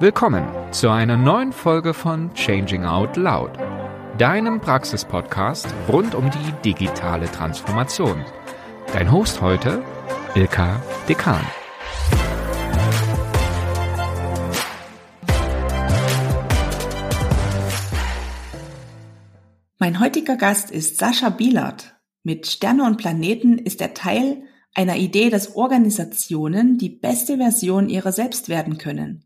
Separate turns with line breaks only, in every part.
Willkommen zu einer neuen Folge von Changing Out Loud, deinem Praxispodcast rund um die digitale Transformation. Dein Host heute, Ilka Dekan.
Mein heutiger Gast ist Sascha Bielert. Mit Sterne und Planeten ist er Teil einer Idee, dass Organisationen die beste Version ihrer selbst werden können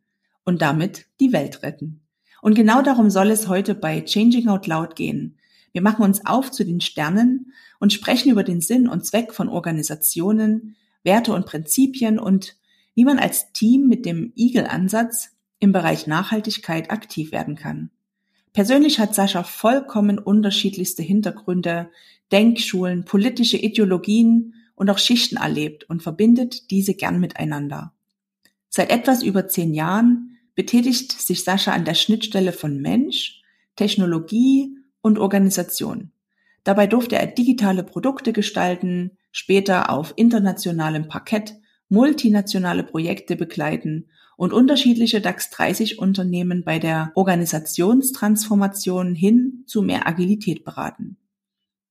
und damit die Welt retten. Und genau darum soll es heute bei Changing Out Loud gehen. Wir machen uns auf zu den Sternen und sprechen über den Sinn und Zweck von Organisationen, Werte und Prinzipien und wie man als Team mit dem Eagle-Ansatz im Bereich Nachhaltigkeit aktiv werden kann. Persönlich hat Sascha vollkommen unterschiedlichste Hintergründe, Denkschulen, politische Ideologien und auch Schichten erlebt und verbindet diese gern miteinander. Seit etwas über zehn Jahren betätigt sich Sascha an der Schnittstelle von Mensch, Technologie und Organisation. Dabei durfte er digitale Produkte gestalten, später auf internationalem Parkett multinationale Projekte begleiten und unterschiedliche DAX 30 Unternehmen bei der Organisationstransformation hin zu mehr Agilität beraten.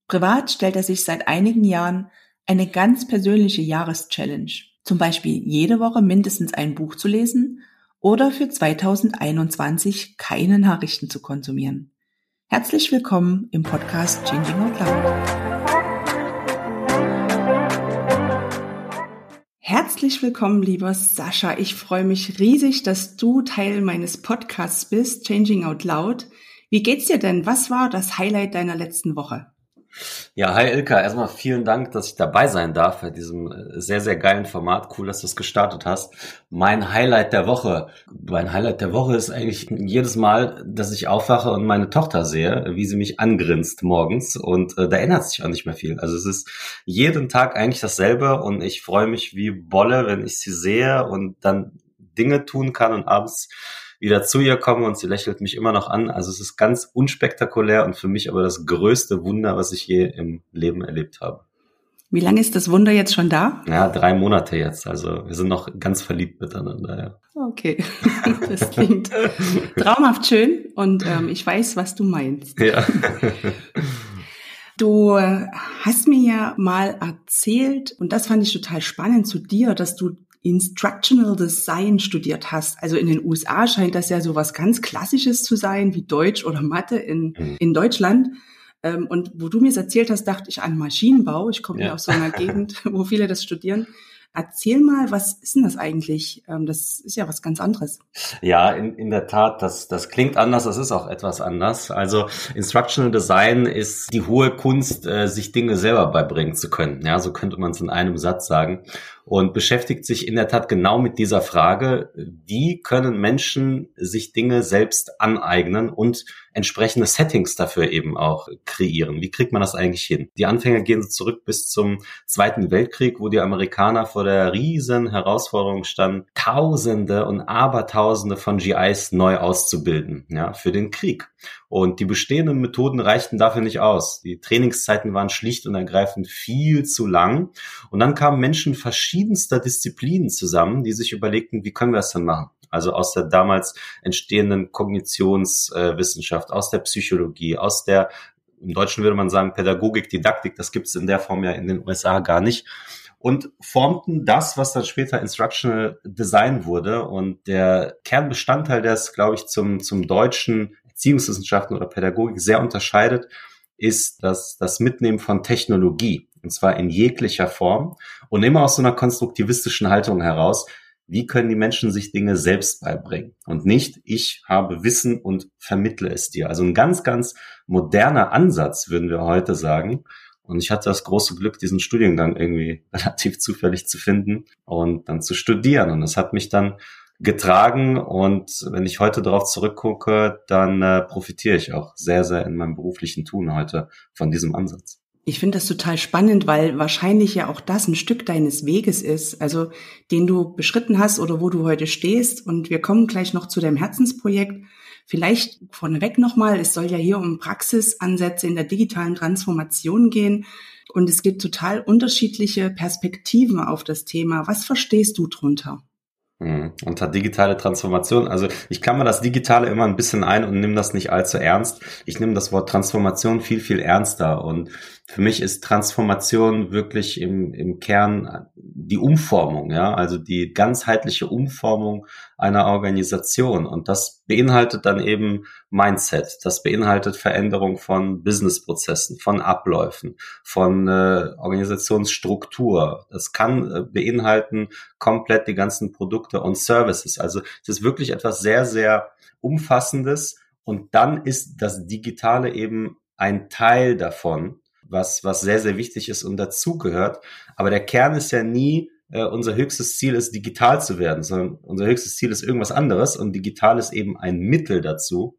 Privat stellt er sich seit einigen Jahren eine ganz persönliche Jahreschallenge, zum Beispiel jede Woche mindestens ein Buch zu lesen oder für 2021 keine Nachrichten zu konsumieren. Herzlich willkommen im Podcast Changing Out Loud. Herzlich willkommen, lieber Sascha. Ich freue mich riesig, dass du Teil meines Podcasts bist, Changing Out Loud. Wie geht's dir denn? Was war das Highlight deiner letzten Woche?
Ja, hi Ilka. Erstmal vielen Dank, dass ich dabei sein darf bei diesem äh, sehr, sehr geilen Format. Cool, dass du es gestartet hast. Mein Highlight der Woche. Mein Highlight der Woche ist eigentlich jedes Mal, dass ich aufwache und meine Tochter sehe, wie sie mich angrinst morgens. Und äh, da ändert sich auch nicht mehr viel. Also es ist jeden Tag eigentlich dasselbe und ich freue mich wie Bolle, wenn ich sie sehe und dann Dinge tun kann und abends wieder zu ihr komme und sie lächelt mich immer noch an. Also es ist ganz unspektakulär und für mich aber das größte Wunder, was ich je im Leben erlebt habe.
Wie lange ist das Wunder jetzt schon da?
Ja, drei Monate jetzt. Also wir sind noch ganz verliebt miteinander. Ja.
Okay, das klingt traumhaft schön und ähm, ich weiß, was du meinst. Ja. Du hast mir ja mal erzählt, und das fand ich total spannend zu dir, dass du Instructional Design studiert hast. Also in den USA scheint das ja so was ganz Klassisches zu sein, wie Deutsch oder Mathe in, mhm. in Deutschland. Ähm, und wo du mir es erzählt hast, dachte ich an Maschinenbau. Ich komme ja aus so einer Gegend, wo viele das studieren. Erzähl mal, was ist denn das eigentlich? Ähm, das ist ja was ganz anderes.
Ja, in, in der Tat, das, das klingt anders, das ist auch etwas anders. Also Instructional Design ist die hohe Kunst, äh, sich Dinge selber beibringen zu können. Ja, so könnte man es in einem Satz sagen und beschäftigt sich in der Tat genau mit dieser Frage, wie können Menschen sich Dinge selbst aneignen und entsprechende Settings dafür eben auch kreieren. Wie kriegt man das eigentlich hin? Die Anfänge gehen zurück bis zum Zweiten Weltkrieg, wo die Amerikaner vor der riesen Herausforderung standen, Tausende und Abertausende von GIs neu auszubilden, ja, für den Krieg. Und die bestehenden Methoden reichten dafür nicht aus. Die Trainingszeiten waren schlicht und ergreifend viel zu lang. Und dann kamen Menschen verschiedenster Disziplinen zusammen, die sich überlegten, wie können wir das denn machen? Also aus der damals entstehenden Kognitionswissenschaft, aus der Psychologie, aus der, im Deutschen würde man sagen, Pädagogik, Didaktik, das gibt es in der Form ja in den USA gar nicht und formten das, was dann später Instructional Design wurde. Und der Kernbestandteil, der es, glaube ich, zum, zum deutschen Erziehungswissenschaften oder Pädagogik sehr unterscheidet, ist das, das Mitnehmen von Technologie. Und zwar in jeglicher Form und immer aus so einer konstruktivistischen Haltung heraus. Wie können die Menschen sich Dinge selbst beibringen? Und nicht, ich habe Wissen und vermittle es dir. Also ein ganz, ganz moderner Ansatz, würden wir heute sagen. Und ich hatte das große Glück, diesen Studiengang irgendwie relativ zufällig zu finden und dann zu studieren. Und es hat mich dann getragen und wenn ich heute darauf zurückgucke, dann äh, profitiere ich auch sehr, sehr in meinem beruflichen Tun heute von diesem Ansatz.
Ich finde das total spannend, weil wahrscheinlich ja auch das ein Stück deines Weges ist, also den du beschritten hast oder wo du heute stehst. Und wir kommen gleich noch zu deinem Herzensprojekt. Vielleicht vorneweg nochmal, es soll ja hier um Praxisansätze in der digitalen Transformation gehen. Und es gibt total unterschiedliche Perspektiven auf das Thema. Was verstehst du drunter?
Mhm. Unter digitale Transformation. Also ich klammer das Digitale immer ein bisschen ein und nehme das nicht allzu ernst. Ich nehme das Wort Transformation viel, viel ernster. Und für mich ist Transformation wirklich im, im Kern die Umformung, ja, also die ganzheitliche Umformung einer Organisation. Und das beinhaltet dann eben Mindset. Das beinhaltet Veränderung von Businessprozessen, von Abläufen, von äh, Organisationsstruktur. Das kann äh, beinhalten komplett die ganzen Produkte und Services. Also es ist wirklich etwas sehr, sehr Umfassendes. Und dann ist das Digitale eben ein Teil davon was, was sehr, sehr wichtig ist und dazugehört. Aber der Kern ist ja nie, äh, unser höchstes Ziel ist, digital zu werden, sondern unser höchstes Ziel ist irgendwas anderes und digital ist eben ein Mittel dazu.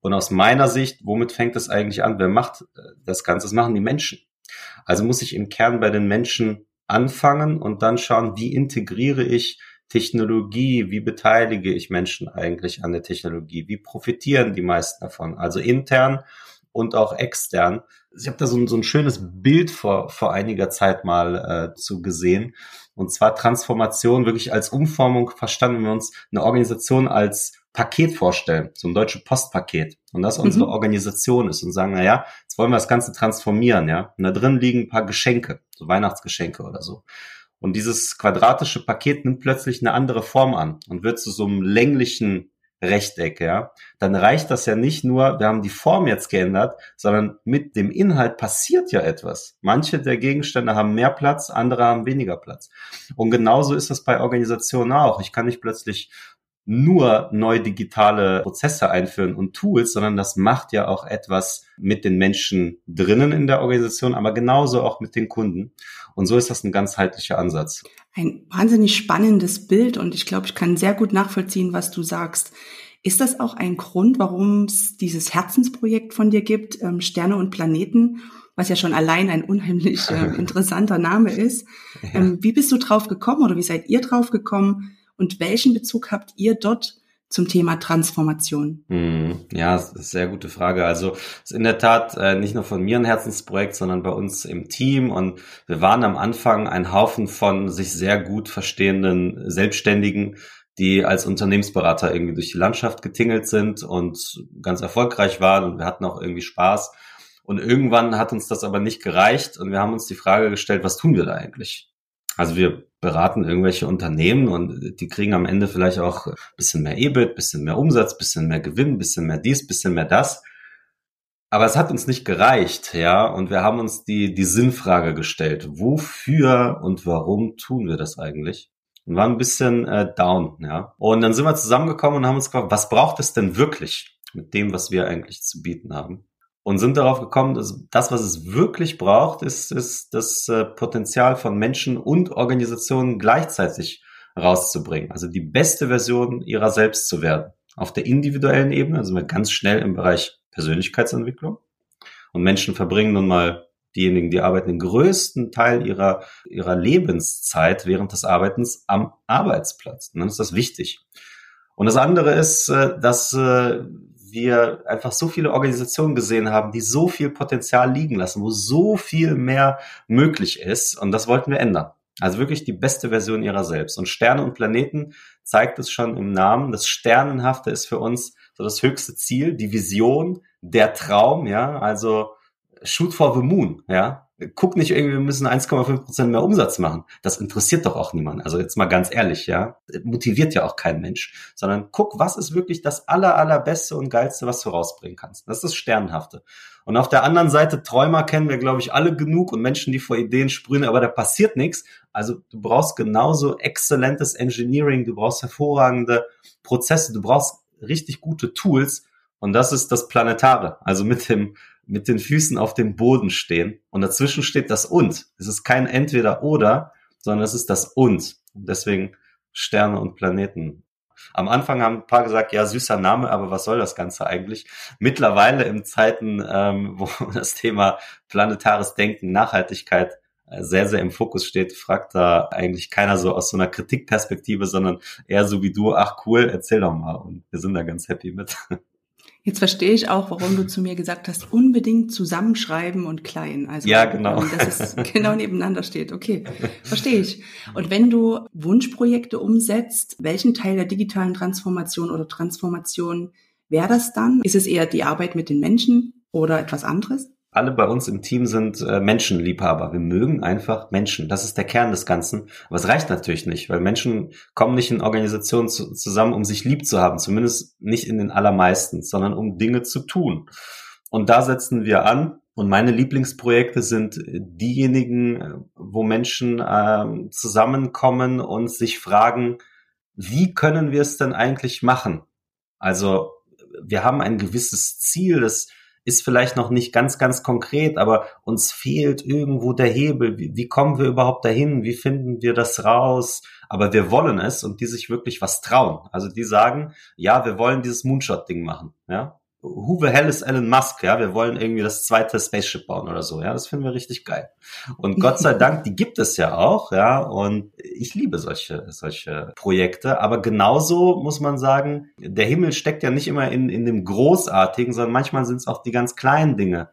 Und aus meiner Sicht, womit fängt das eigentlich an? Wer macht äh, das Ganze? Das machen die Menschen. Also muss ich im Kern bei den Menschen anfangen und dann schauen, wie integriere ich Technologie, wie beteilige ich Menschen eigentlich an der Technologie, wie profitieren die meisten davon, also intern und auch extern. Ich habe da so ein, so ein schönes Bild vor, vor einiger Zeit mal äh, zu gesehen. Und zwar Transformation wirklich als Umformung verstanden, wir uns eine Organisation als Paket vorstellen, so ein deutsche Postpaket. Und das unsere mhm. Organisation ist und sagen, na ja, jetzt wollen wir das Ganze transformieren, ja. Und da drin liegen ein paar Geschenke, so Weihnachtsgeschenke oder so. Und dieses quadratische Paket nimmt plötzlich eine andere Form an und wird zu so einem länglichen Rechteck, ja, dann reicht das ja nicht nur, wir haben die Form jetzt geändert, sondern mit dem Inhalt passiert ja etwas. Manche der Gegenstände haben mehr Platz, andere haben weniger Platz. Und genauso ist das bei Organisationen auch. Ich kann nicht plötzlich nur neue digitale Prozesse einführen und Tools, sondern das macht ja auch etwas mit den Menschen drinnen in der Organisation, aber genauso auch mit den Kunden. Und so ist das ein ganzheitlicher Ansatz.
Ein wahnsinnig spannendes Bild und ich glaube, ich kann sehr gut nachvollziehen, was du sagst. Ist das auch ein Grund, warum es dieses Herzensprojekt von dir gibt, ähm, Sterne und Planeten, was ja schon allein ein unheimlich äh, interessanter Name ist? Ja. Ähm, wie bist du drauf gekommen oder wie seid ihr drauf gekommen? Und welchen Bezug habt ihr dort zum Thema Transformation?
Hm, ja, sehr gute Frage. Also ist in der Tat äh, nicht nur von mir ein Herzensprojekt, sondern bei uns im Team. Und wir waren am Anfang ein Haufen von sich sehr gut verstehenden Selbstständigen, die als Unternehmensberater irgendwie durch die Landschaft getingelt sind und ganz erfolgreich waren. Und wir hatten auch irgendwie Spaß. Und irgendwann hat uns das aber nicht gereicht und wir haben uns die Frage gestellt, was tun wir da eigentlich? Also wir beraten irgendwelche Unternehmen und die kriegen am Ende vielleicht auch bisschen mehr EBIT, bisschen mehr Umsatz, bisschen mehr Gewinn, bisschen mehr dies, bisschen mehr das. Aber es hat uns nicht gereicht, ja, und wir haben uns die, die Sinnfrage gestellt. Wofür und warum tun wir das eigentlich? Und waren ein bisschen äh, down, ja. Und dann sind wir zusammengekommen und haben uns gefragt, was braucht es denn wirklich mit dem, was wir eigentlich zu bieten haben? Und sind darauf gekommen, dass das, was es wirklich braucht, ist, ist das äh, Potenzial von Menschen und Organisationen gleichzeitig rauszubringen. Also die beste Version ihrer selbst zu werden. Auf der individuellen Ebene, also wir ganz schnell im Bereich Persönlichkeitsentwicklung. Und Menschen verbringen nun mal diejenigen, die arbeiten, den größten Teil ihrer, ihrer Lebenszeit während des Arbeitens am Arbeitsplatz. Und dann ist das wichtig. Und das andere ist, äh, dass äh, wir einfach so viele Organisationen gesehen haben, die so viel Potenzial liegen lassen, wo so viel mehr möglich ist. Und das wollten wir ändern. Also wirklich die beste Version ihrer selbst. Und Sterne und Planeten zeigt es schon im Namen. Das Sternenhafte ist für uns so das höchste Ziel, die Vision, der Traum, ja. Also shoot for the moon, ja guck nicht irgendwie, wir müssen 1,5 Prozent mehr Umsatz machen. Das interessiert doch auch niemand. Also jetzt mal ganz ehrlich, ja. Motiviert ja auch kein Mensch. Sondern guck, was ist wirklich das aller, allerbeste und geilste, was du rausbringen kannst. Das ist das Sternhafte. Und auf der anderen Seite, Träumer kennen wir, glaube ich, alle genug und Menschen, die vor Ideen sprühen, aber da passiert nichts. Also du brauchst genauso exzellentes Engineering, du brauchst hervorragende Prozesse, du brauchst richtig gute Tools. Und das ist das Planetare. Also mit dem mit den Füßen auf dem Boden stehen und dazwischen steht das und. Es ist kein entweder oder, sondern es ist das und. Und deswegen Sterne und Planeten. Am Anfang haben ein paar gesagt, ja, süßer Name, aber was soll das Ganze eigentlich? Mittlerweile in Zeiten, ähm, wo das Thema planetares Denken, Nachhaltigkeit äh, sehr, sehr im Fokus steht, fragt da eigentlich keiner so aus so einer Kritikperspektive, sondern eher so wie du, ach cool, erzähl doch mal. Und wir sind da ganz happy mit.
Jetzt verstehe ich auch, warum du zu mir gesagt hast, unbedingt zusammenschreiben und klein.
Also, ja, genau.
Dass es genau nebeneinander steht. Okay, verstehe ich. Und wenn du Wunschprojekte umsetzt, welchen Teil der digitalen Transformation oder Transformation wäre das dann? Ist es eher die Arbeit mit den Menschen oder etwas anderes?
Alle bei uns im Team sind äh, Menschenliebhaber. Wir mögen einfach Menschen. Das ist der Kern des Ganzen. Aber es reicht natürlich nicht, weil Menschen kommen nicht in Organisationen zu, zusammen, um sich lieb zu haben. Zumindest nicht in den allermeisten, sondern um Dinge zu tun. Und da setzen wir an. Und meine Lieblingsprojekte sind diejenigen, wo Menschen äh, zusammenkommen und sich fragen, wie können wir es denn eigentlich machen? Also wir haben ein gewisses Ziel, das ist vielleicht noch nicht ganz, ganz konkret, aber uns fehlt irgendwo der Hebel. Wie, wie kommen wir überhaupt dahin? Wie finden wir das raus? Aber wir wollen es und die sich wirklich was trauen. Also die sagen, ja, wir wollen dieses Moonshot-Ding machen. Ja, who the hell is Elon Musk? Ja, wir wollen irgendwie das zweite Spaceship bauen oder so. Ja, das finden wir richtig geil. Und Gott sei Dank, die gibt es ja auch. Ja, und ich liebe solche, solche Projekte. Aber genauso muss man sagen, der Himmel steckt ja nicht immer in, in dem Großartigen, sondern manchmal sind es auch die ganz kleinen Dinge,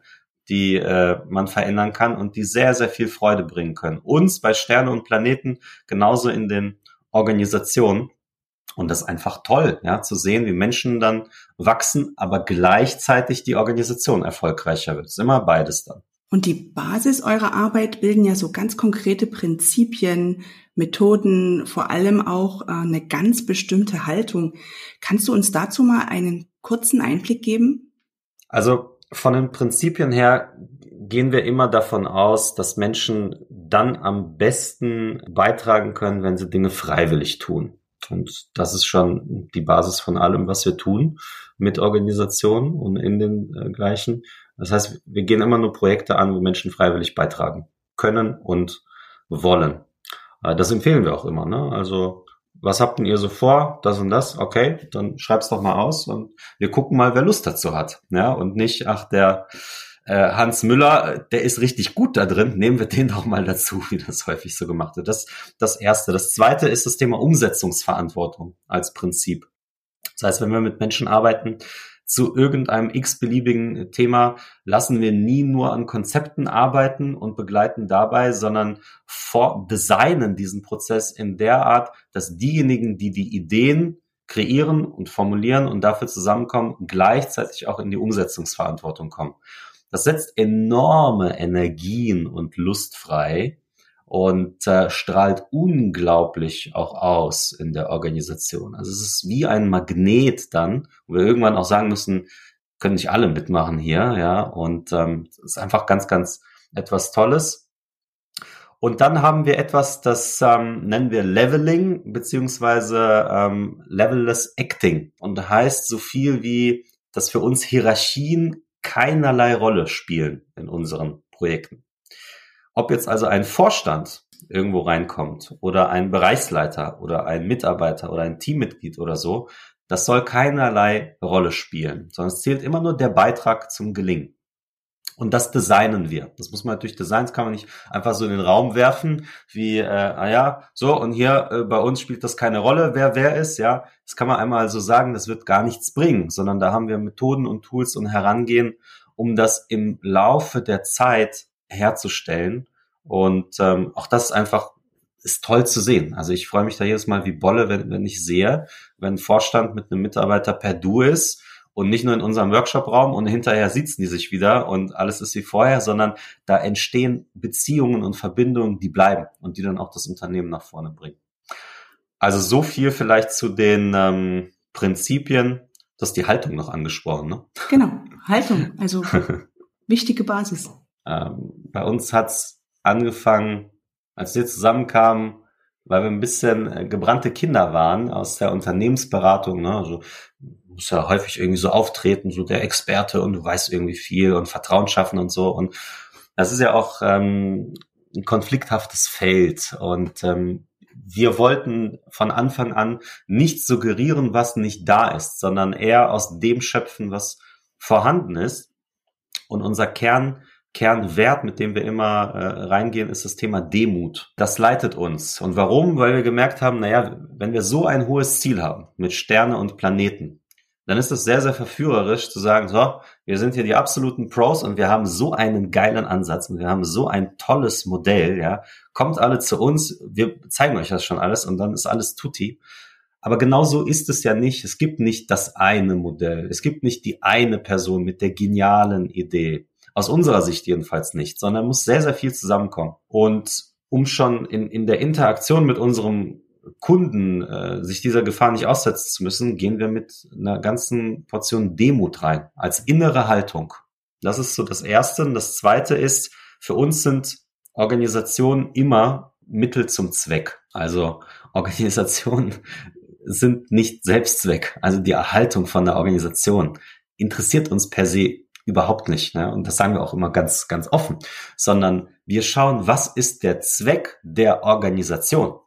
die äh, man verändern kann und die sehr, sehr viel Freude bringen können. Uns bei Sterne und Planeten genauso in den Organisationen. Und das ist einfach toll, ja, zu sehen, wie Menschen dann wachsen, aber gleichzeitig die Organisation erfolgreicher wird. Es ist immer beides dann.
Und die Basis eurer Arbeit bilden ja so ganz konkrete Prinzipien, Methoden, vor allem auch äh, eine ganz bestimmte Haltung. Kannst du uns dazu mal einen kurzen Einblick geben?
Also von den Prinzipien her gehen wir immer davon aus, dass Menschen dann am besten beitragen können, wenn sie Dinge freiwillig tun. Und das ist schon die Basis von allem, was wir tun mit Organisationen und in den äh, gleichen. Das heißt, wir gehen immer nur Projekte an, wo Menschen freiwillig beitragen können und wollen. Äh, das empfehlen wir auch immer. Ne? Also was habt denn ihr so vor? Das und das? Okay, dann schreib's doch mal aus und wir gucken mal, wer Lust dazu hat. Ja, und nicht, ach, der äh, Hans Müller, der ist richtig gut da drin, nehmen wir den doch mal dazu, wie das häufig so gemacht wird. Das das erste. Das zweite ist das Thema Umsetzungsverantwortung als Prinzip. Das heißt, wenn wir mit Menschen arbeiten, zu irgendeinem x-beliebigen Thema lassen wir nie nur an Konzepten arbeiten und begleiten dabei, sondern vor designen diesen Prozess in der Art, dass diejenigen, die die Ideen kreieren und formulieren und dafür zusammenkommen, gleichzeitig auch in die Umsetzungsverantwortung kommen. Das setzt enorme Energien und Lust frei und äh, strahlt unglaublich auch aus in der Organisation. Also es ist wie ein Magnet dann, wo wir irgendwann auch sagen müssen, können nicht alle mitmachen hier, ja, und ähm, ist einfach ganz, ganz etwas Tolles. Und dann haben wir etwas, das ähm, nennen wir Leveling beziehungsweise ähm, Levelless Acting und heißt so viel wie, dass für uns Hierarchien keinerlei Rolle spielen in unseren Projekten. Ob jetzt also ein Vorstand irgendwo reinkommt oder ein Bereichsleiter oder ein Mitarbeiter oder ein Teammitglied oder so, das soll keinerlei Rolle spielen, sondern es zählt immer nur der Beitrag zum Gelingen. Und das designen wir. Das muss man natürlich designen, das kann man nicht einfach so in den Raum werfen, wie, äh, ah ja, so, und hier äh, bei uns spielt das keine Rolle, wer wer ist, ja. Das kann man einmal so sagen, das wird gar nichts bringen, sondern da haben wir Methoden und Tools und Herangehen, um das im Laufe der Zeit herzustellen. Und ähm, auch das ist einfach ist toll zu sehen. Also ich freue mich da jedes Mal wie Bolle, wenn, wenn ich sehe, wenn ein Vorstand mit einem Mitarbeiter per Du ist und nicht nur in unserem Workshop-Raum und hinterher sitzen die sich wieder und alles ist wie vorher, sondern da entstehen Beziehungen und Verbindungen, die bleiben und die dann auch das Unternehmen nach vorne bringen. Also so viel vielleicht zu den ähm, Prinzipien. Das ist die Haltung noch angesprochen, ne?
Genau, Haltung, also wichtige Basis.
Ähm, bei uns hat's angefangen, als wir zusammenkamen, weil wir ein bisschen äh, gebrannte Kinder waren aus der Unternehmensberatung. Ne? Also muss ja häufig irgendwie so auftreten, so der Experte und du weißt irgendwie viel und Vertrauen schaffen und so. Und das ist ja auch ähm, ein konflikthaftes Feld. Und ähm, wir wollten von Anfang an nicht suggerieren, was nicht da ist, sondern eher aus dem schöpfen, was vorhanden ist. Und unser Kern Kernwert, mit dem wir immer äh, reingehen, ist das Thema Demut. Das leitet uns. Und warum? Weil wir gemerkt haben, naja, wenn wir so ein hohes Ziel haben mit Sterne und Planeten, dann ist es sehr, sehr verführerisch zu sagen, so, wir sind hier die absoluten Pros und wir haben so einen geilen Ansatz und wir haben so ein tolles Modell, ja. Kommt alle zu uns, wir zeigen euch das schon alles und dann ist alles tutti. Aber genau so ist es ja nicht. Es gibt nicht das eine Modell. Es gibt nicht die eine Person mit der genialen Idee. Aus unserer Sicht jedenfalls nicht, sondern muss sehr, sehr viel zusammenkommen. Und um schon in, in der Interaktion mit unserem Kunden äh, sich dieser Gefahr nicht aussetzen zu müssen, gehen wir mit einer ganzen Portion Demut rein, als innere Haltung. Das ist so das Erste. Und das Zweite ist, für uns sind Organisationen immer Mittel zum Zweck. Also Organisationen sind nicht Selbstzweck. Also die Erhaltung von der Organisation interessiert uns per se überhaupt nicht. Ne? Und das sagen wir auch immer ganz, ganz offen, sondern wir schauen, was ist der Zweck der Organisation?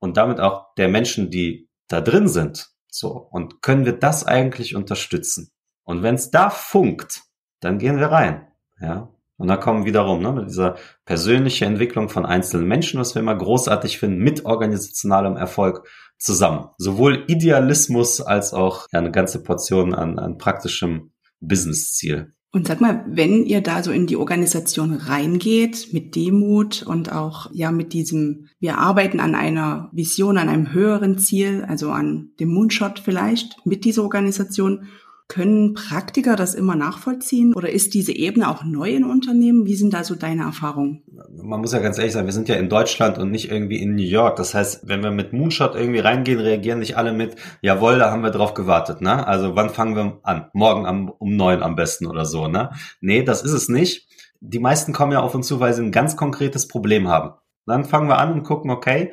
Und damit auch der Menschen, die da drin sind. So. Und können wir das eigentlich unterstützen? Und wenn es da funkt, dann gehen wir rein. Ja. Und da kommen wiederum ne, mit dieser persönlichen Entwicklung von einzelnen Menschen, was wir immer großartig finden, mit organisationalem Erfolg zusammen. Sowohl Idealismus als auch ja, eine ganze Portion an, an praktischem Business-Ziel.
Und sag mal, wenn ihr da so in die Organisation reingeht, mit Demut und auch ja mit diesem, wir arbeiten an einer Vision, an einem höheren Ziel, also an dem Moonshot vielleicht mit dieser Organisation können Praktiker das immer nachvollziehen oder ist diese Ebene auch neu in Unternehmen? Wie sind da so deine Erfahrungen?
Man muss ja ganz ehrlich sagen, wir sind ja in Deutschland und nicht irgendwie in New York. Das heißt, wenn wir mit Moonshot irgendwie reingehen, reagieren nicht alle mit, jawohl, da haben wir drauf gewartet, ne? Also wann fangen wir an? Morgen am, um neun am besten oder so, ne? Nee, das ist es nicht. Die meisten kommen ja auf uns zu, weil sie ein ganz konkretes Problem haben. Dann fangen wir an und gucken, okay,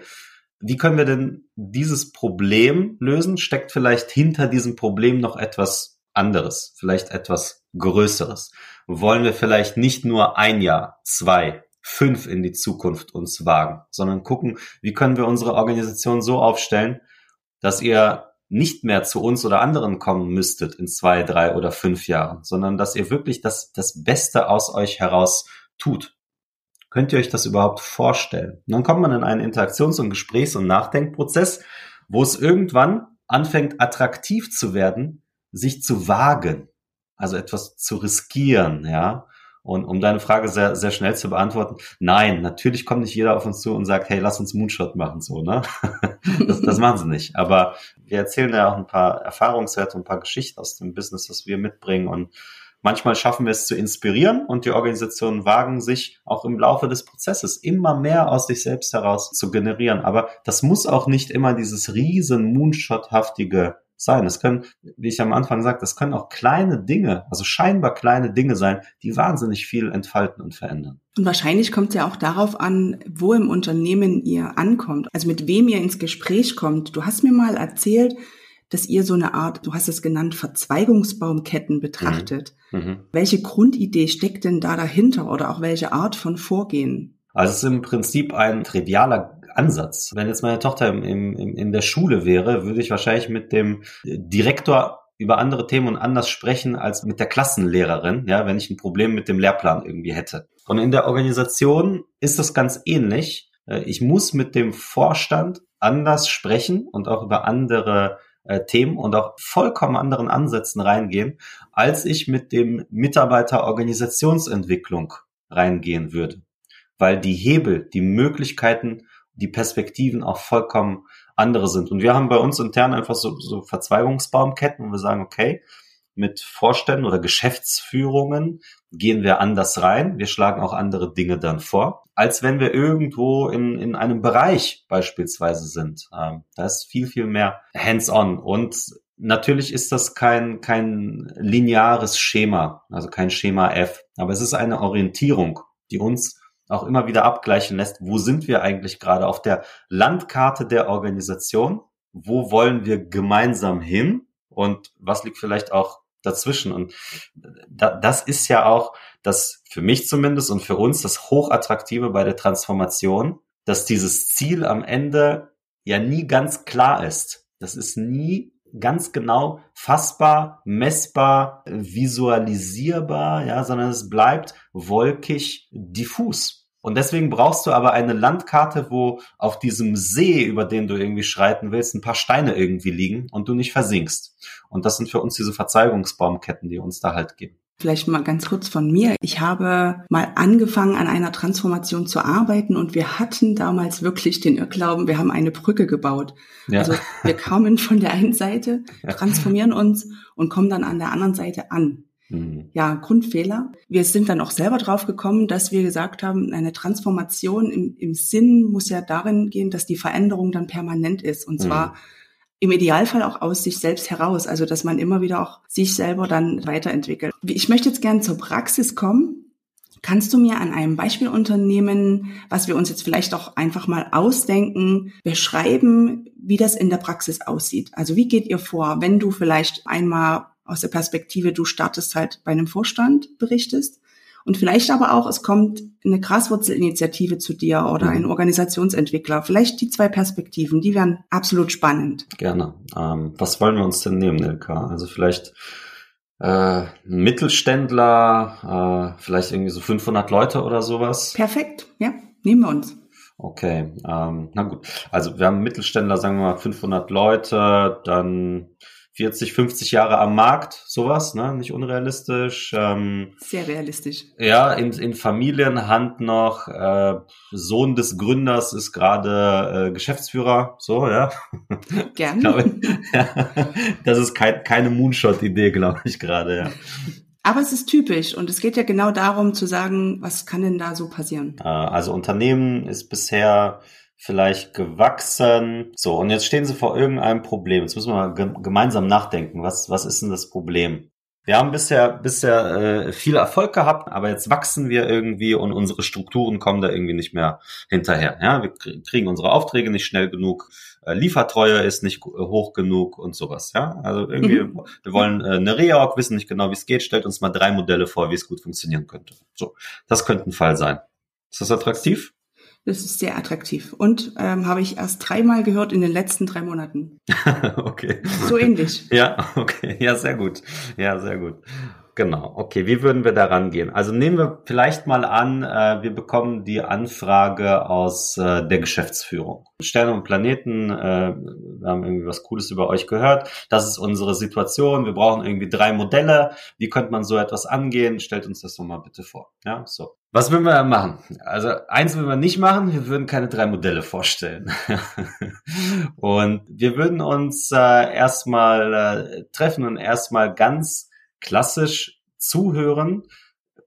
wie können wir denn dieses Problem lösen? Steckt vielleicht hinter diesem Problem noch etwas anderes, vielleicht etwas Größeres? Wollen wir vielleicht nicht nur ein Jahr, zwei, fünf in die Zukunft uns wagen, sondern gucken, wie können wir unsere Organisation so aufstellen, dass ihr nicht mehr zu uns oder anderen kommen müsstet in zwei, drei oder fünf Jahren, sondern dass ihr wirklich das, das Beste aus euch heraus tut. Könnt ihr euch das überhaupt vorstellen? Und dann kommt man in einen Interaktions- und Gesprächs- und Nachdenkprozess, wo es irgendwann anfängt attraktiv zu werden, sich zu wagen, also etwas zu riskieren, ja. Und um deine Frage sehr, sehr schnell zu beantworten, nein, natürlich kommt nicht jeder auf uns zu und sagt, hey, lass uns Moonshot machen, so, ne? das, das machen sie nicht. Aber wir erzählen ja auch ein paar Erfahrungswerte, ein paar Geschichten aus dem Business, was wir mitbringen und Manchmal schaffen wir es zu inspirieren und die Organisationen wagen sich auch im Laufe des Prozesses immer mehr aus sich selbst heraus zu generieren. Aber das muss auch nicht immer dieses riesen Moonshot-haftige sein. Es können, wie ich am Anfang sagte, das können auch kleine Dinge, also scheinbar kleine Dinge sein, die wahnsinnig viel entfalten und verändern.
Und wahrscheinlich kommt es ja auch darauf an, wo im Unternehmen ihr ankommt, also mit wem ihr ins Gespräch kommt. Du hast mir mal erzählt, dass ihr so eine Art, du hast es genannt, Verzweigungsbaumketten betrachtet. Mhm. Mhm. Welche Grundidee steckt denn da dahinter oder auch welche Art von Vorgehen?
Also es ist im Prinzip ein trivialer Ansatz. Wenn jetzt meine Tochter im, im, in der Schule wäre, würde ich wahrscheinlich mit dem Direktor über andere Themen und anders sprechen als mit der Klassenlehrerin, ja, wenn ich ein Problem mit dem Lehrplan irgendwie hätte. Und in der Organisation ist das ganz ähnlich. Äh, ich muss mit dem Vorstand anders sprechen und auch über andere äh, Themen und auch vollkommen anderen Ansätzen reingehen, als ich mit dem Mitarbeiter Organisationsentwicklung reingehen würde. Weil die Hebel, die Möglichkeiten die Perspektiven auch vollkommen andere sind. Und wir haben bei uns intern einfach so, so Verzweigungsbaumketten, wo wir sagen, okay, mit Vorständen oder Geschäftsführungen gehen wir anders rein. Wir schlagen auch andere Dinge dann vor, als wenn wir irgendwo in, in einem Bereich beispielsweise sind. Ähm, da ist viel, viel mehr hands-on. Und natürlich ist das kein, kein lineares Schema, also kein Schema F, aber es ist eine Orientierung, die uns auch immer wieder abgleichen lässt, wo sind wir eigentlich gerade auf der Landkarte der Organisation? Wo wollen wir gemeinsam hin? Und was liegt vielleicht auch dazwischen? Und das ist ja auch das für mich zumindest und für uns das Hochattraktive bei der Transformation, dass dieses Ziel am Ende ja nie ganz klar ist. Das ist nie ganz genau fassbar, messbar, visualisierbar, ja, sondern es bleibt wolkig, diffus. Und deswegen brauchst du aber eine Landkarte, wo auf diesem See, über den du irgendwie schreiten willst, ein paar Steine irgendwie liegen und du nicht versinkst. Und das sind für uns diese Verzeihungsbaumketten, die uns da halt geben.
Vielleicht mal ganz kurz von mir. Ich habe mal angefangen, an einer Transformation zu arbeiten und wir hatten damals wirklich den Irrglauben, wir haben eine Brücke gebaut. Ja. Also wir kamen von der einen Seite, transformieren uns und kommen dann an der anderen Seite an. Mhm. Ja, Grundfehler. Wir sind dann auch selber drauf gekommen, dass wir gesagt haben, eine Transformation im, im Sinn muss ja darin gehen, dass die Veränderung dann permanent ist. Und zwar mhm im Idealfall auch aus sich selbst heraus, also dass man immer wieder auch sich selber dann weiterentwickelt. Ich möchte jetzt gerne zur Praxis kommen. Kannst du mir an einem Beispielunternehmen, was wir uns jetzt vielleicht auch einfach mal ausdenken, beschreiben, wie das in der Praxis aussieht? Also wie geht ihr vor, wenn du vielleicht einmal aus der Perspektive, du startest halt bei einem Vorstand, berichtest? Und vielleicht aber auch, es kommt eine Graswurzelinitiative zu dir oder mhm. ein Organisationsentwickler. Vielleicht die zwei Perspektiven, die wären absolut spannend.
Gerne. Ähm, was wollen wir uns denn nehmen, Ilka? Also vielleicht äh, Mittelständler, äh, vielleicht irgendwie so 500 Leute oder sowas.
Perfekt, ja, nehmen wir uns.
Okay, ähm, na gut. Also wir haben Mittelständler, sagen wir mal 500 Leute, dann 40, 50 Jahre am Markt, sowas, ne? Nicht unrealistisch. Ähm,
Sehr realistisch.
Ja, in, in Familienhand noch. Äh, Sohn des Gründers ist gerade äh, Geschäftsführer, so, ja.
Gerne.
glaube, ja, das ist kein, keine Moonshot-Idee, glaube ich gerade, ja.
Aber es ist typisch und es geht ja genau darum zu sagen, was kann denn da so passieren?
Äh, also Unternehmen ist bisher vielleicht gewachsen. So, und jetzt stehen sie vor irgendeinem Problem. Jetzt müssen wir mal gemeinsam nachdenken. Was, was ist denn das Problem? Wir haben bisher, bisher äh, viel Erfolg gehabt, aber jetzt wachsen wir irgendwie und unsere Strukturen kommen da irgendwie nicht mehr hinterher. Ja, wir kriegen unsere Aufträge nicht schnell genug, äh, Liefertreue ist nicht hoch genug und sowas. Ja, also irgendwie, mhm. wir wollen äh, eine Reorg, wissen nicht genau, wie es geht, stellt uns mal drei Modelle vor, wie es gut funktionieren könnte. So, das könnte ein Fall sein. Ist das attraktiv?
Das ist sehr attraktiv. Und ähm, habe ich erst dreimal gehört in den letzten drei Monaten.
okay.
So ähnlich.
Ja, okay. Ja, sehr gut. Ja, sehr gut. Genau. Okay, wie würden wir da rangehen? Also nehmen wir vielleicht mal an, äh, wir bekommen die Anfrage aus äh, der Geschäftsführung. Sterne und Planeten, äh, wir haben irgendwie was Cooles über euch gehört. Das ist unsere Situation. Wir brauchen irgendwie drei Modelle. Wie könnte man so etwas angehen? Stellt uns das doch mal bitte vor. Ja, so. Was würden wir machen? Also eins würden wir nicht machen, wir würden keine drei Modelle vorstellen. und wir würden uns äh, erstmal äh, treffen und erstmal ganz klassisch zuhören.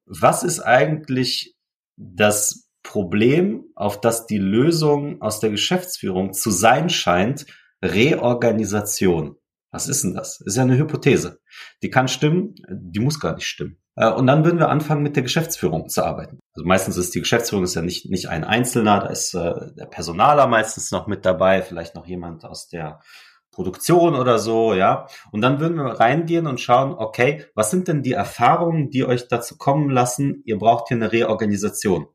Was ist eigentlich das Problem, auf das die Lösung aus der Geschäftsführung zu sein scheint? Reorganisation. Was ist denn das? ist ja eine Hypothese. Die kann stimmen, die muss gar nicht stimmen. Äh, und dann würden wir anfangen, mit der Geschäftsführung zu arbeiten. Also meistens ist die Geschäftsführung ist ja nicht, nicht ein Einzelner, da ist äh, der Personaler meistens noch mit dabei, vielleicht noch jemand aus der Produktion oder so, ja. Und dann würden wir reingehen und schauen, okay, was sind denn die Erfahrungen, die euch dazu kommen lassen, ihr braucht hier eine Reorganisation.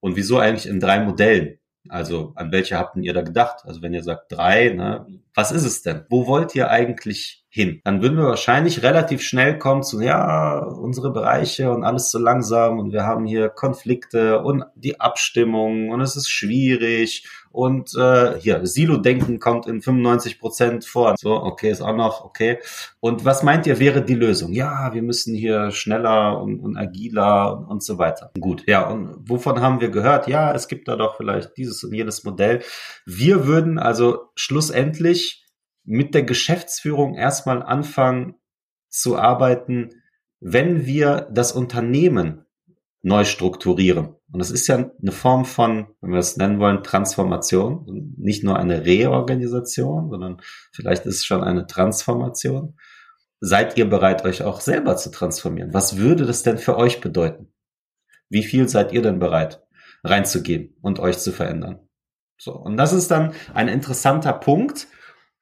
Und wieso eigentlich in drei Modellen? Also an welche habt ihr da gedacht? Also wenn ihr sagt drei, ne, was ist es denn? Wo wollt ihr eigentlich hin? Dann würden wir wahrscheinlich relativ schnell kommen zu, ja, unsere Bereiche und alles so langsam und wir haben hier Konflikte und die Abstimmung und es ist schwierig und äh, hier, Silo-Denken kommt in 95 Prozent vor. So, okay, ist auch noch okay. Und was meint ihr, wäre die Lösung? Ja, wir müssen hier schneller und, und agiler und, und so weiter. Gut, ja, und wovon haben wir gehört? Ja, es gibt da doch vielleicht dieses und jenes Modell. Wir würden also schlussendlich mit der Geschäftsführung erstmal anfangen zu arbeiten, wenn wir das Unternehmen neu strukturieren. Und das ist ja eine Form von, wenn wir es nennen wollen, Transformation. Nicht nur eine Reorganisation, sondern vielleicht ist es schon eine Transformation. Seid ihr bereit, euch auch selber zu transformieren? Was würde das denn für euch bedeuten? Wie viel seid ihr denn bereit, reinzugehen und euch zu verändern? So. Und das ist dann ein interessanter Punkt,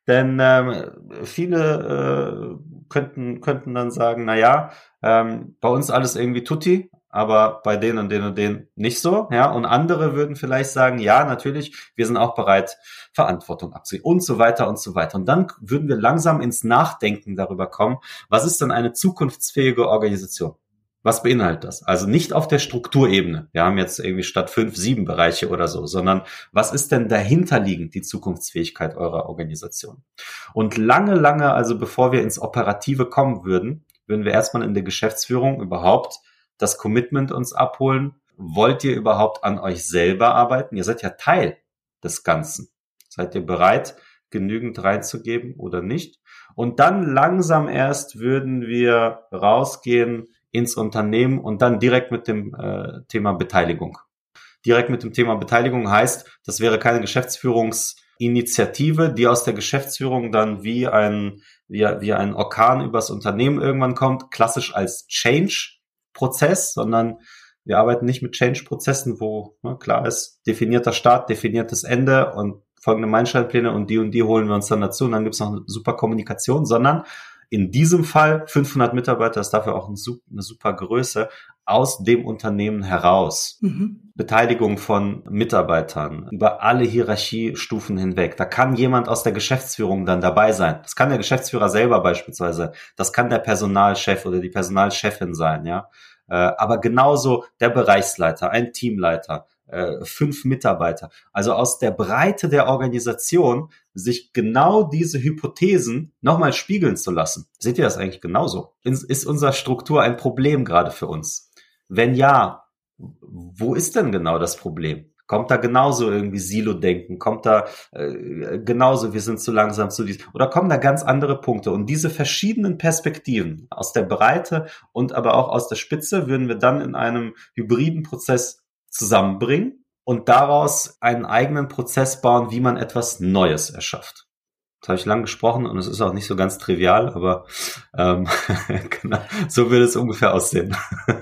denn ähm, viele äh, könnten, könnten dann sagen, na ja, ähm, bei uns alles irgendwie tutti, aber bei denen und denen und denen nicht so, ja. Und andere würden vielleicht sagen, ja, natürlich, wir sind auch bereit, Verantwortung abzugeben und so weiter und so weiter. Und dann würden wir langsam ins Nachdenken darüber kommen, was ist denn eine zukunftsfähige Organisation? Was beinhaltet das? Also nicht auf der Strukturebene. Wir haben jetzt irgendwie statt fünf, sieben Bereiche oder so, sondern was ist denn dahinterliegend die Zukunftsfähigkeit eurer Organisation? Und lange, lange, also bevor wir ins Operative kommen würden, würden wir erstmal in der Geschäftsführung überhaupt das Commitment uns abholen. Wollt ihr überhaupt an euch selber arbeiten? Ihr seid ja Teil des Ganzen. Seid ihr bereit, genügend reinzugeben oder nicht? Und dann langsam erst würden wir rausgehen, ins Unternehmen und dann direkt mit dem äh, Thema Beteiligung. Direkt mit dem Thema Beteiligung heißt, das wäre keine Geschäftsführungsinitiative, die aus der Geschäftsführung dann wie ein, wie, wie ein Orkan übers Unternehmen irgendwann kommt, klassisch als Change-Prozess, sondern wir arbeiten nicht mit Change-Prozessen, wo ne, klar ist, definierter Start, definiertes Ende und folgende Meilensteinpläne und die und die holen wir uns dann dazu und dann gibt es noch eine super Kommunikation, sondern in diesem Fall 500 Mitarbeiter ist dafür auch eine super Größe aus dem Unternehmen heraus. Mhm. Beteiligung von Mitarbeitern über alle Hierarchiestufen hinweg. Da kann jemand aus der Geschäftsführung dann dabei sein. Das kann der Geschäftsführer selber beispielsweise. Das kann der Personalchef oder die Personalchefin sein, ja. Äh, aber genauso der Bereichsleiter, ein Teamleiter, äh, fünf Mitarbeiter. Also aus der Breite der Organisation sich genau diese Hypothesen nochmal spiegeln zu lassen. Seht ihr das eigentlich genauso? Ist unsere Struktur ein Problem gerade für uns? Wenn ja, wo ist denn genau das Problem? Kommt da genauso irgendwie Silo-Denken? Kommt da äh, genauso, wir sind zu langsam zu diesem? Oder kommen da ganz andere Punkte? Und diese verschiedenen Perspektiven aus der Breite und aber auch aus der Spitze würden wir dann in einem hybriden Prozess zusammenbringen und daraus einen eigenen Prozess bauen, wie man etwas Neues erschafft. Das habe ich lang gesprochen und es ist auch nicht so ganz trivial, aber ähm, genau, so würde es ungefähr aussehen.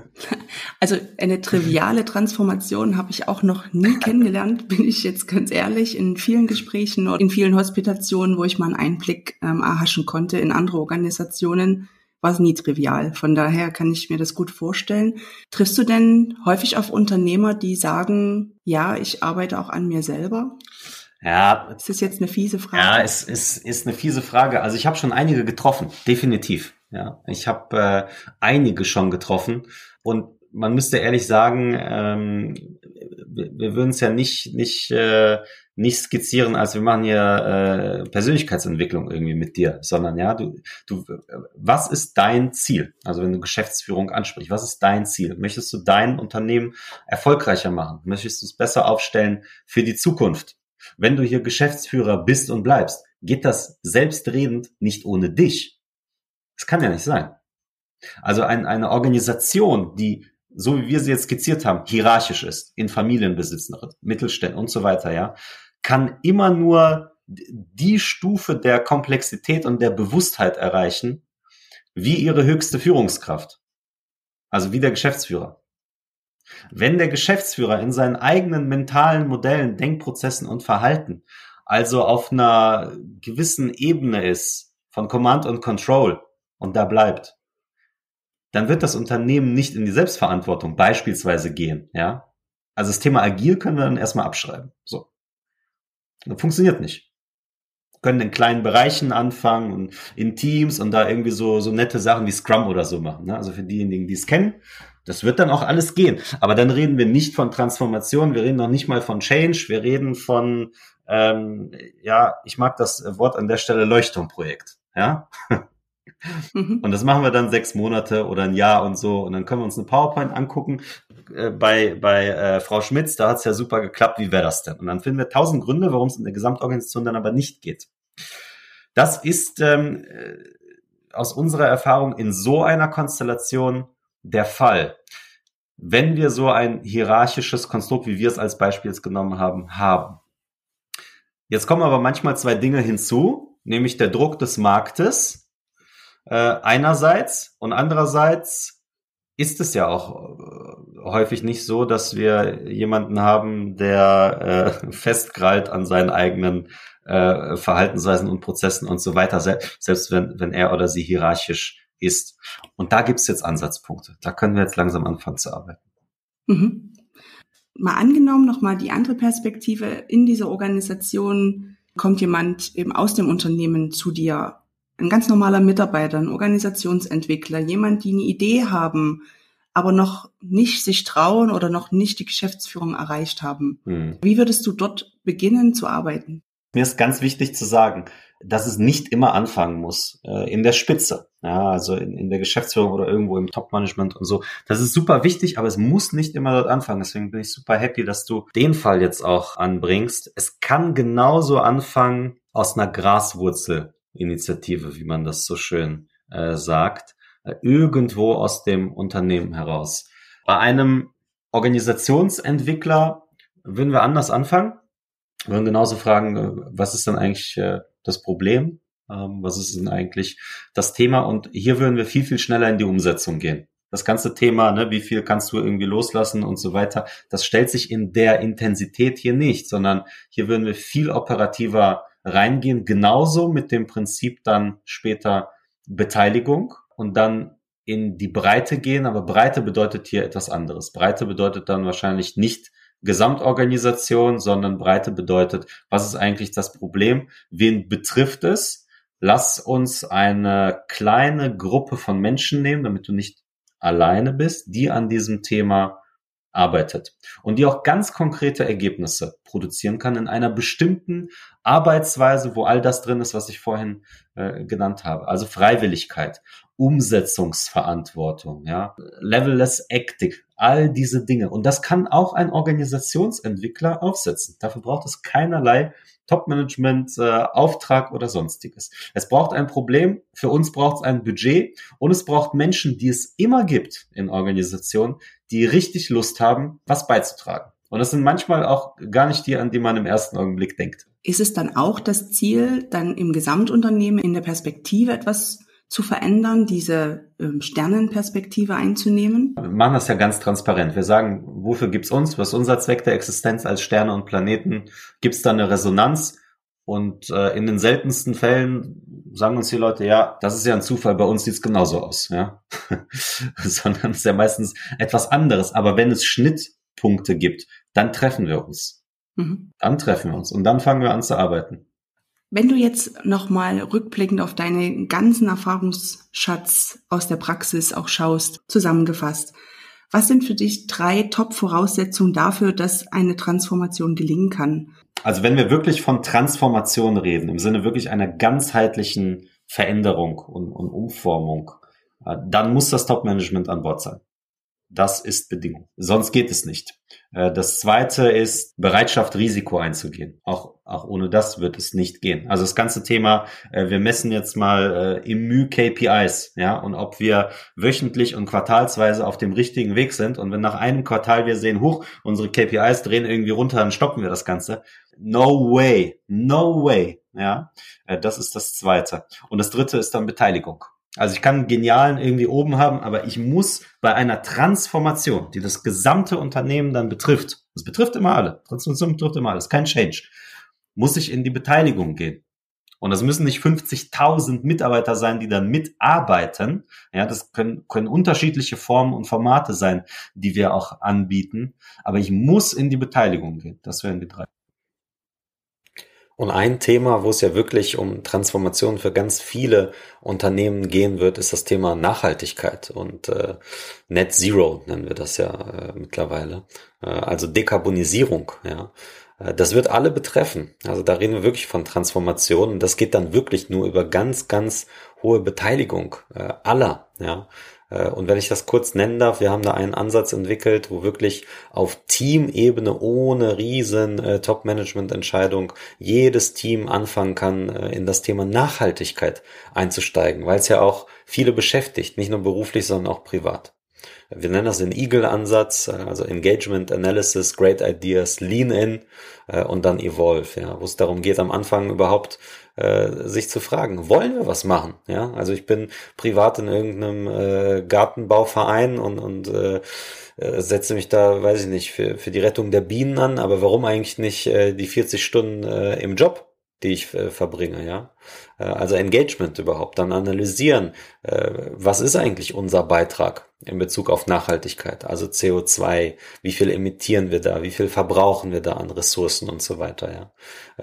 Also eine triviale Transformation habe ich auch noch nie kennengelernt, bin ich jetzt ganz ehrlich. In vielen Gesprächen und in vielen Hospitationen, wo ich mal einen Einblick ähm, erhaschen konnte in andere Organisationen, war es nie trivial. Von daher kann ich mir das gut vorstellen. Triffst du denn häufig auf Unternehmer, die sagen, ja, ich arbeite auch an mir selber?
Ja.
Ist das jetzt eine fiese Frage?
Ja, es ist, ist eine fiese Frage. Also ich habe schon einige getroffen, definitiv. Ja, ich habe äh, einige schon getroffen und man müsste ehrlich sagen, ähm, wir, wir würden es ja nicht nicht äh, nicht skizzieren, als wir machen hier äh, Persönlichkeitsentwicklung irgendwie mit dir, sondern ja, du, du, was ist dein Ziel? Also wenn du Geschäftsführung ansprichst, was ist dein Ziel? Möchtest du dein Unternehmen erfolgreicher machen? Möchtest du es besser aufstellen für die Zukunft? Wenn du hier Geschäftsführer bist und bleibst, geht das selbstredend nicht ohne dich. Das kann ja nicht sein. Also ein, eine Organisation, die so wie wir sie jetzt skizziert haben, hierarchisch ist, in Familienbesitz, Mittelständen und so weiter, ja, kann immer nur die Stufe der Komplexität und der Bewusstheit erreichen, wie ihre höchste Führungskraft. Also wie der Geschäftsführer. Wenn der Geschäftsführer in seinen eigenen mentalen Modellen, Denkprozessen und Verhalten also auf einer gewissen Ebene ist von Command und Control und da bleibt, dann wird das Unternehmen nicht in die Selbstverantwortung beispielsweise gehen, ja. Also das Thema agil können wir dann erstmal abschreiben. So. Das funktioniert nicht. Wir können in kleinen Bereichen anfangen und in Teams und da irgendwie so, so nette Sachen wie Scrum oder so machen. Ne? Also für diejenigen, die es kennen, das wird dann auch alles gehen. Aber dann reden wir nicht von Transformation, wir reden noch nicht mal von Change, wir reden von, ähm, ja, ich mag das Wort an der Stelle Leuchtturmprojekt. Ja, Mhm. Und das machen wir dann sechs Monate oder ein Jahr und so. Und dann können wir uns eine PowerPoint angucken. Äh, bei bei äh, Frau Schmitz, da hat es ja super geklappt. Wie wäre das denn? Und dann finden wir tausend Gründe, warum es in der Gesamtorganisation dann aber nicht geht. Das ist ähm, äh, aus unserer Erfahrung in so einer Konstellation der Fall. Wenn wir so ein hierarchisches Konstrukt, wie wir es als Beispiel jetzt genommen haben, haben. Jetzt kommen aber manchmal zwei Dinge hinzu, nämlich der Druck des Marktes äh, einerseits und andererseits ist es ja auch äh, häufig nicht so, dass wir jemanden haben, der äh, festkrallt an seinen eigenen äh, Verhaltensweisen und Prozessen und so weiter, selbst wenn, wenn er oder sie hierarchisch ist. Und da gibt's jetzt Ansatzpunkte. Da können wir jetzt langsam anfangen zu arbeiten.
Mhm. Mal angenommen, nochmal die andere Perspektive. In dieser Organisation kommt jemand eben aus dem Unternehmen zu dir ein ganz normaler Mitarbeiter, ein Organisationsentwickler, jemand, die eine Idee haben, aber noch nicht sich trauen oder noch nicht die Geschäftsführung erreicht haben. Hm. Wie würdest du dort beginnen zu arbeiten?
Mir ist ganz wichtig zu sagen, dass es nicht immer anfangen muss äh, in der Spitze, ja, also in, in der Geschäftsführung oder irgendwo im Top-Management und so. Das ist super wichtig, aber es muss nicht immer dort anfangen. Deswegen bin ich super happy, dass du den Fall jetzt auch anbringst. Es kann genauso anfangen aus einer Graswurzel-Initiative, wie man das so schön äh, sagt, äh, irgendwo aus dem Unternehmen heraus. Bei einem Organisationsentwickler würden wir anders anfangen. Würden genauso fragen, äh, was ist denn eigentlich äh, das Problem? Ähm, was ist denn eigentlich das Thema? Und hier würden wir viel, viel schneller in die Umsetzung gehen. Das ganze Thema, ne, wie viel kannst du irgendwie loslassen und so weiter, das stellt sich in der Intensität hier nicht, sondern hier würden wir viel operativer reingehen, genauso mit dem Prinzip dann später Beteiligung und dann in die Breite gehen, aber Breite bedeutet hier etwas anderes. Breite bedeutet dann wahrscheinlich nicht Gesamtorganisation, sondern Breite bedeutet, was ist eigentlich das Problem? Wen betrifft es? Lass uns eine kleine Gruppe von Menschen nehmen, damit du nicht alleine bist, die an diesem Thema arbeitet und die auch ganz konkrete Ergebnisse produzieren kann in einer bestimmten Arbeitsweise, wo all das drin ist, was ich vorhin äh, genannt habe. Also Freiwilligkeit, Umsetzungsverantwortung, ja, Levelless Acting, all diese Dinge. Und das kann auch ein Organisationsentwickler aufsetzen. Dafür braucht es keinerlei Top-Management, äh, Auftrag oder sonstiges. Es braucht ein Problem, für uns braucht es ein Budget und es braucht Menschen, die es immer gibt in Organisationen, die richtig Lust haben, was beizutragen. Und das sind manchmal auch gar nicht die, an die man im ersten Augenblick denkt.
Ist es dann auch das Ziel, dann im Gesamtunternehmen in der Perspektive etwas zu verändern, diese ähm, Sternenperspektive einzunehmen?
Wir machen das ja ganz transparent. Wir sagen, wofür gibt's uns? Was ist unser Zweck der Existenz als Sterne und Planeten? Gibt's da eine Resonanz? Und äh, in den seltensten Fällen sagen uns die Leute, ja, das ist ja ein Zufall, bei uns sieht's genauso aus, ja. Sondern es ist ja meistens etwas anderes. Aber wenn es Schnittpunkte gibt, dann treffen wir uns. Mhm. Dann treffen wir uns und dann fangen wir an zu arbeiten.
Wenn du jetzt nochmal rückblickend auf deinen ganzen Erfahrungsschatz aus der Praxis auch schaust, zusammengefasst, was sind für dich drei Top-Voraussetzungen dafür, dass eine Transformation gelingen kann?
Also wenn wir wirklich von Transformation reden, im Sinne wirklich einer ganzheitlichen Veränderung und, und Umformung, äh, dann muss das Top-Management an Bord sein. Das ist Bedingung. Sonst geht es nicht. Äh, das zweite ist Bereitschaft, Risiko einzugehen. Auch, auch ohne das wird es nicht gehen. Also das ganze Thema, äh, wir messen jetzt mal im Müh KPIs, ja, und ob wir wöchentlich und quartalsweise auf dem richtigen Weg sind. Und wenn nach einem Quartal wir sehen, hoch, unsere KPIs drehen irgendwie runter, dann stoppen wir das Ganze. No way, no way, ja. Äh, das ist das zweite. Und das dritte ist dann Beteiligung. Also ich kann einen genialen irgendwie oben haben, aber ich muss bei einer Transformation, die das gesamte Unternehmen dann betrifft, das betrifft immer alle, Transformation betrifft immer alles, kein Change, muss ich in die Beteiligung gehen. Und das müssen nicht 50.000 Mitarbeiter sein, die dann mitarbeiten. Ja, das können, können unterschiedliche Formen und Formate sein, die wir auch anbieten. Aber ich muss in die Beteiligung gehen. Das wären die drei.
Und ein Thema, wo es ja wirklich um Transformation für ganz viele Unternehmen gehen wird, ist das Thema Nachhaltigkeit und äh, Net Zero nennen wir das ja äh, mittlerweile. Äh, also Dekarbonisierung, ja. Äh, das wird alle betreffen. Also da reden wir wirklich von Transformation und das geht dann wirklich nur über ganz, ganz hohe Beteiligung äh, aller, ja. Äh, und wenn ich das kurz nennen darf, wir haben da einen Ansatz entwickelt, wo wirklich auf Teamebene ohne riesen äh, Top-Management-Entscheidung jedes Team anfangen kann, äh, in das Thema Nachhaltigkeit einzusteigen, weil es ja auch viele beschäftigt, nicht nur beruflich, sondern auch privat. Wir nennen das den Eagle-Ansatz, äh, also Engagement Analysis, Great Ideas, Lean In äh, und dann Evolve, ja, wo es darum geht, am Anfang überhaupt äh, sich zu fragen, wollen wir was machen? Ja, also ich bin privat in irgendeinem äh, Gartenbauverein und, und äh, äh, setze mich da, weiß ich nicht, für, für die Rettung der Bienen an, aber warum eigentlich nicht äh, die 40 Stunden äh, im Job, die ich äh, verbringe, ja? Äh, also Engagement überhaupt, dann analysieren, äh, was ist eigentlich unser Beitrag in Bezug auf Nachhaltigkeit, also CO2, wie viel emittieren wir da, wie viel verbrauchen wir da an Ressourcen und so weiter, ja.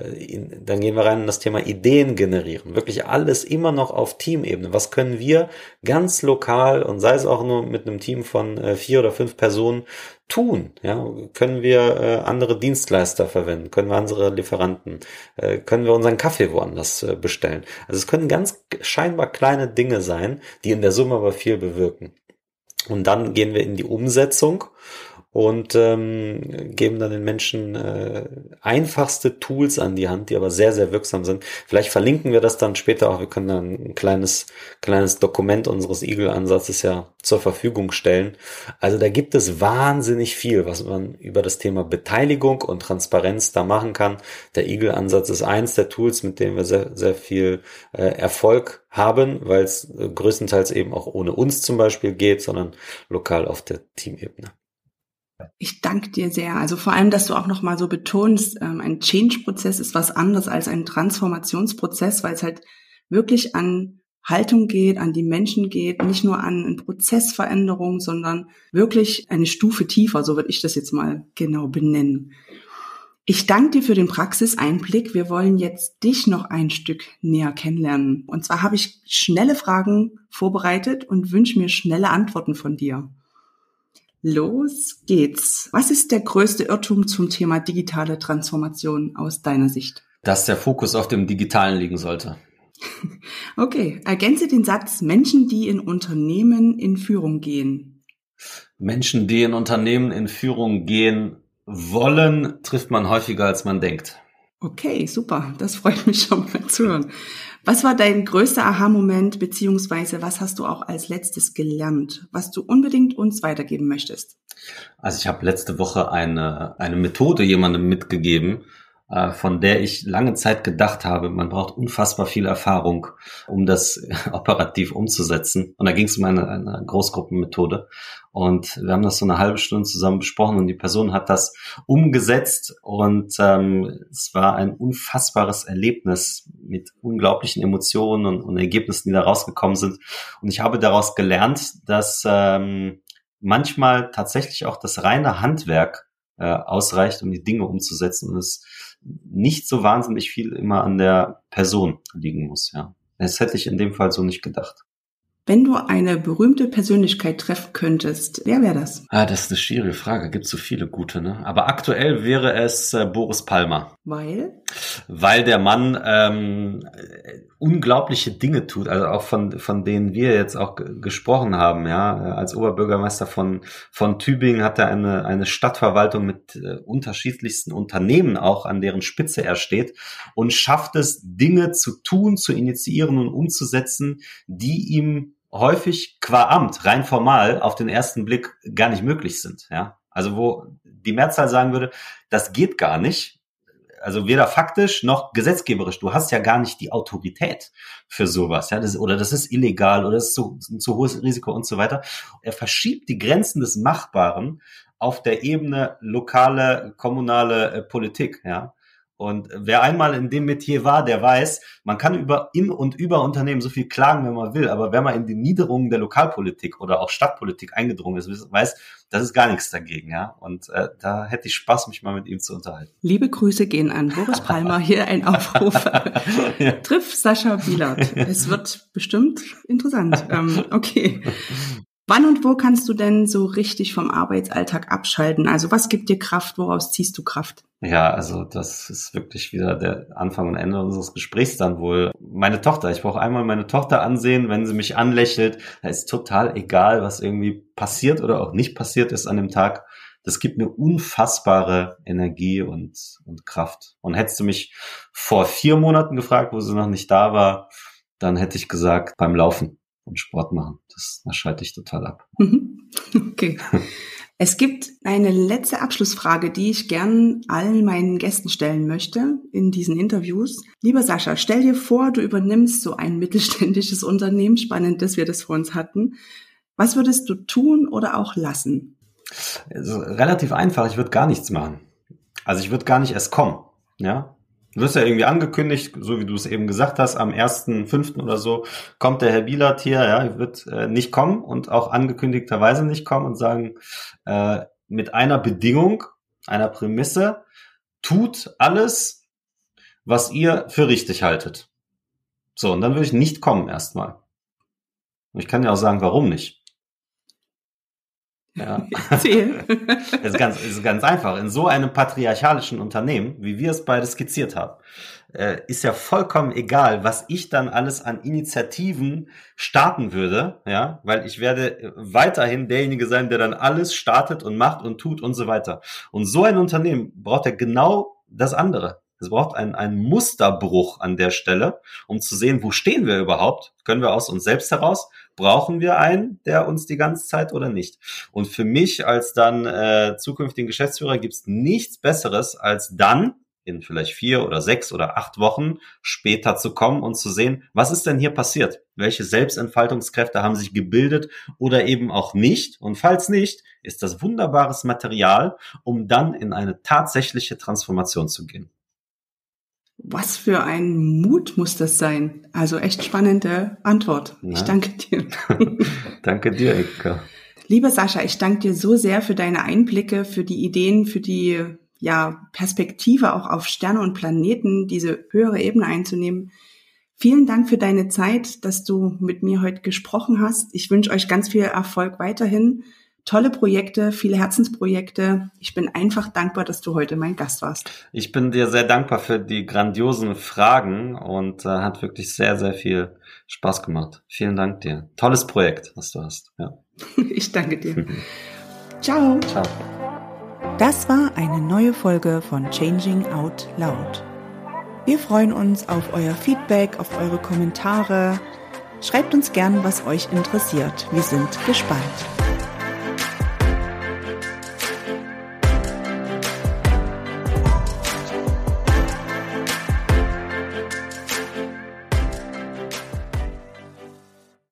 Äh, dann gehen wir rein in das Thema Ideen generieren, wirklich alles immer noch auf Teamebene. Was können wir ganz lokal und sei es auch nur mit einem Team von vier oder fünf Personen tun? Ja, können wir andere Dienstleister verwenden? Können wir unsere Lieferanten? können wir unseren Kaffee woanders bestellen? Also es können ganz scheinbar kleine Dinge sein, die in der Summe aber viel bewirken. Und dann gehen wir in die Umsetzung und ähm, geben dann den Menschen äh, einfachste Tools an die Hand, die aber sehr, sehr wirksam sind. Vielleicht verlinken wir das dann später auch. Wir können dann ein kleines, kleines Dokument unseres Eagle-Ansatzes ja zur Verfügung stellen. Also da gibt es wahnsinnig viel, was man über das Thema Beteiligung und Transparenz da machen kann. Der Eagle-Ansatz ist eins der Tools, mit dem wir sehr, sehr viel äh, Erfolg haben, weil es größtenteils eben auch ohne uns zum Beispiel geht, sondern lokal auf der Teamebene.
Ich danke dir sehr. Also vor allem, dass du auch nochmal so betonst, ähm, ein Change-Prozess ist was anderes als ein Transformationsprozess, weil es halt wirklich an Haltung geht, an die Menschen geht, nicht nur an Prozessveränderung, sondern wirklich eine Stufe tiefer, so würde ich das jetzt mal genau benennen. Ich danke dir für den Praxiseinblick. Wir wollen jetzt dich noch ein Stück näher kennenlernen. Und zwar habe ich schnelle Fragen vorbereitet und wünsche mir schnelle Antworten von dir. Los geht's. Was ist der größte Irrtum zum Thema digitale Transformation aus deiner Sicht?
Dass der Fokus auf dem Digitalen liegen sollte.
Okay, ergänze den Satz Menschen, die in Unternehmen in Führung gehen.
Menschen, die in Unternehmen in Führung gehen wollen, trifft man häufiger, als man denkt.
Okay, super. Das freut mich schon mal zu hören. Was war dein größter Aha-Moment, beziehungsweise was hast du auch als letztes gelernt, was du unbedingt uns weitergeben möchtest?
Also ich habe letzte Woche eine, eine Methode jemandem mitgegeben, von der ich lange Zeit gedacht habe, man braucht unfassbar viel Erfahrung, um das operativ umzusetzen. Und da ging es um eine, eine Großgruppenmethode. Und wir haben das so eine halbe Stunde zusammen besprochen und die Person hat das umgesetzt und ähm, es war ein unfassbares Erlebnis mit unglaublichen Emotionen und, und Ergebnissen, die da rausgekommen sind. Und ich habe daraus gelernt, dass ähm, manchmal tatsächlich auch das reine Handwerk äh, ausreicht, um die Dinge umzusetzen und es nicht so wahnsinnig viel immer an der Person liegen muss. Ja, das hätte ich in dem Fall so nicht gedacht.
Wenn du eine berühmte Persönlichkeit treffen könntest, wer wäre das?
Ah, das ist eine schwierige Frage. Gibt so viele gute, ne? Aber aktuell wäre es äh, Boris Palmer.
Weil?
Weil der Mann ähm, unglaubliche Dinge tut, also auch von von denen wir jetzt auch gesprochen haben, ja. Als Oberbürgermeister von von Tübingen hat er eine eine Stadtverwaltung mit äh, unterschiedlichsten Unternehmen auch an deren Spitze er steht und schafft es Dinge zu tun, zu initiieren und umzusetzen, die ihm häufig qua Amt, rein formal, auf den ersten Blick gar nicht möglich sind. Ja? Also wo die Mehrzahl sagen würde, das geht gar nicht. Also weder faktisch noch gesetzgeberisch. Du hast ja gar nicht die Autorität für sowas. Ja? Das, oder das ist illegal oder das ist zu, ein zu hohes Risiko und so weiter. Er verschiebt die Grenzen des Machbaren auf der Ebene lokale, kommunale äh, Politik. Ja? Und wer einmal in dem Metier war, der weiß, man kann über in und über Unternehmen so viel klagen, wenn man will, aber wenn man in die Niederungen der Lokalpolitik oder auch Stadtpolitik eingedrungen ist, weiß, das ist gar nichts dagegen, ja. Und äh, da hätte ich Spaß, mich mal mit ihm zu unterhalten.
Liebe Grüße gehen an Boris Palmer. Hier ein Aufruf. ja. Triff Sascha Bielert. Es wird bestimmt interessant. Ähm, okay. Wann und wo kannst du denn so richtig vom Arbeitsalltag abschalten? Also was gibt dir Kraft? Woraus ziehst du Kraft?
Ja, also das ist wirklich wieder der Anfang und Ende unseres Gesprächs dann wohl. Meine Tochter, ich brauche einmal meine Tochter ansehen, wenn sie mich anlächelt. Da ist total egal, was irgendwie passiert oder auch nicht passiert ist an dem Tag. Das gibt mir unfassbare Energie und, und Kraft. Und hättest du mich vor vier Monaten gefragt, wo sie noch nicht da war, dann hätte ich gesagt, beim Laufen und Sport machen. Das, das schalte ich total ab.
Mhm. Okay. Es gibt eine letzte Abschlussfrage, die ich gern allen meinen Gästen stellen möchte in diesen Interviews. Lieber Sascha, stell dir vor, du übernimmst so ein mittelständisches Unternehmen, spannend, dass wir das vor uns hatten. Was würdest du tun oder auch lassen?
Also relativ einfach, ich würde gar nichts machen. Also ich würde gar nicht erst kommen. Ja, Du wirst ja irgendwie angekündigt, so wie du es eben gesagt hast, am 1.5. oder so kommt der Herr Bielert hier, ja, wird äh, nicht kommen und auch angekündigterweise nicht kommen und sagen, äh, mit einer Bedingung, einer Prämisse, tut alles, was ihr für richtig haltet. So, und dann würde ich nicht kommen erstmal. Und ich kann ja auch sagen, warum nicht. Ja. Erzähl. ist, ganz, ist ganz einfach. In so einem patriarchalischen Unternehmen, wie wir es beide skizziert haben, äh, ist ja vollkommen egal, was ich dann alles an Initiativen starten würde, ja, weil ich werde weiterhin derjenige sein, der dann alles startet und macht und tut und so weiter. Und so ein Unternehmen braucht ja genau das andere. Es braucht einen, einen Musterbruch an der Stelle, um zu sehen, wo stehen wir überhaupt? Können wir aus uns selbst heraus? Brauchen wir einen, der uns die ganze Zeit oder nicht? Und für mich als dann äh, zukünftigen Geschäftsführer gibt es nichts Besseres, als dann in vielleicht vier oder sechs oder acht Wochen später zu kommen und zu sehen, was ist denn hier passiert? Welche Selbstentfaltungskräfte haben sich gebildet oder eben auch nicht? Und falls nicht, ist das wunderbares Material, um dann in eine tatsächliche Transformation zu gehen.
Was für ein Mut muss das sein? Also echt spannende Antwort. Ja. Ich danke dir.
danke dir, Eka.
Lieber Sascha, ich danke dir so sehr für deine Einblicke, für die Ideen, für die ja, Perspektive auch auf Sterne und Planeten, diese höhere Ebene einzunehmen. Vielen Dank für deine Zeit, dass du mit mir heute gesprochen hast. Ich wünsche euch ganz viel Erfolg weiterhin tolle Projekte, viele Herzensprojekte. Ich bin einfach dankbar, dass du heute mein Gast warst.
Ich bin dir sehr dankbar für die grandiosen Fragen und äh, hat wirklich sehr, sehr viel Spaß gemacht. Vielen Dank dir. Tolles Projekt, was du hast. Ja.
ich danke dir. Ciao. Ciao. Das war eine neue Folge von Changing Out Loud. Wir freuen uns auf euer Feedback, auf eure Kommentare. Schreibt uns gern, was euch interessiert. Wir sind gespannt.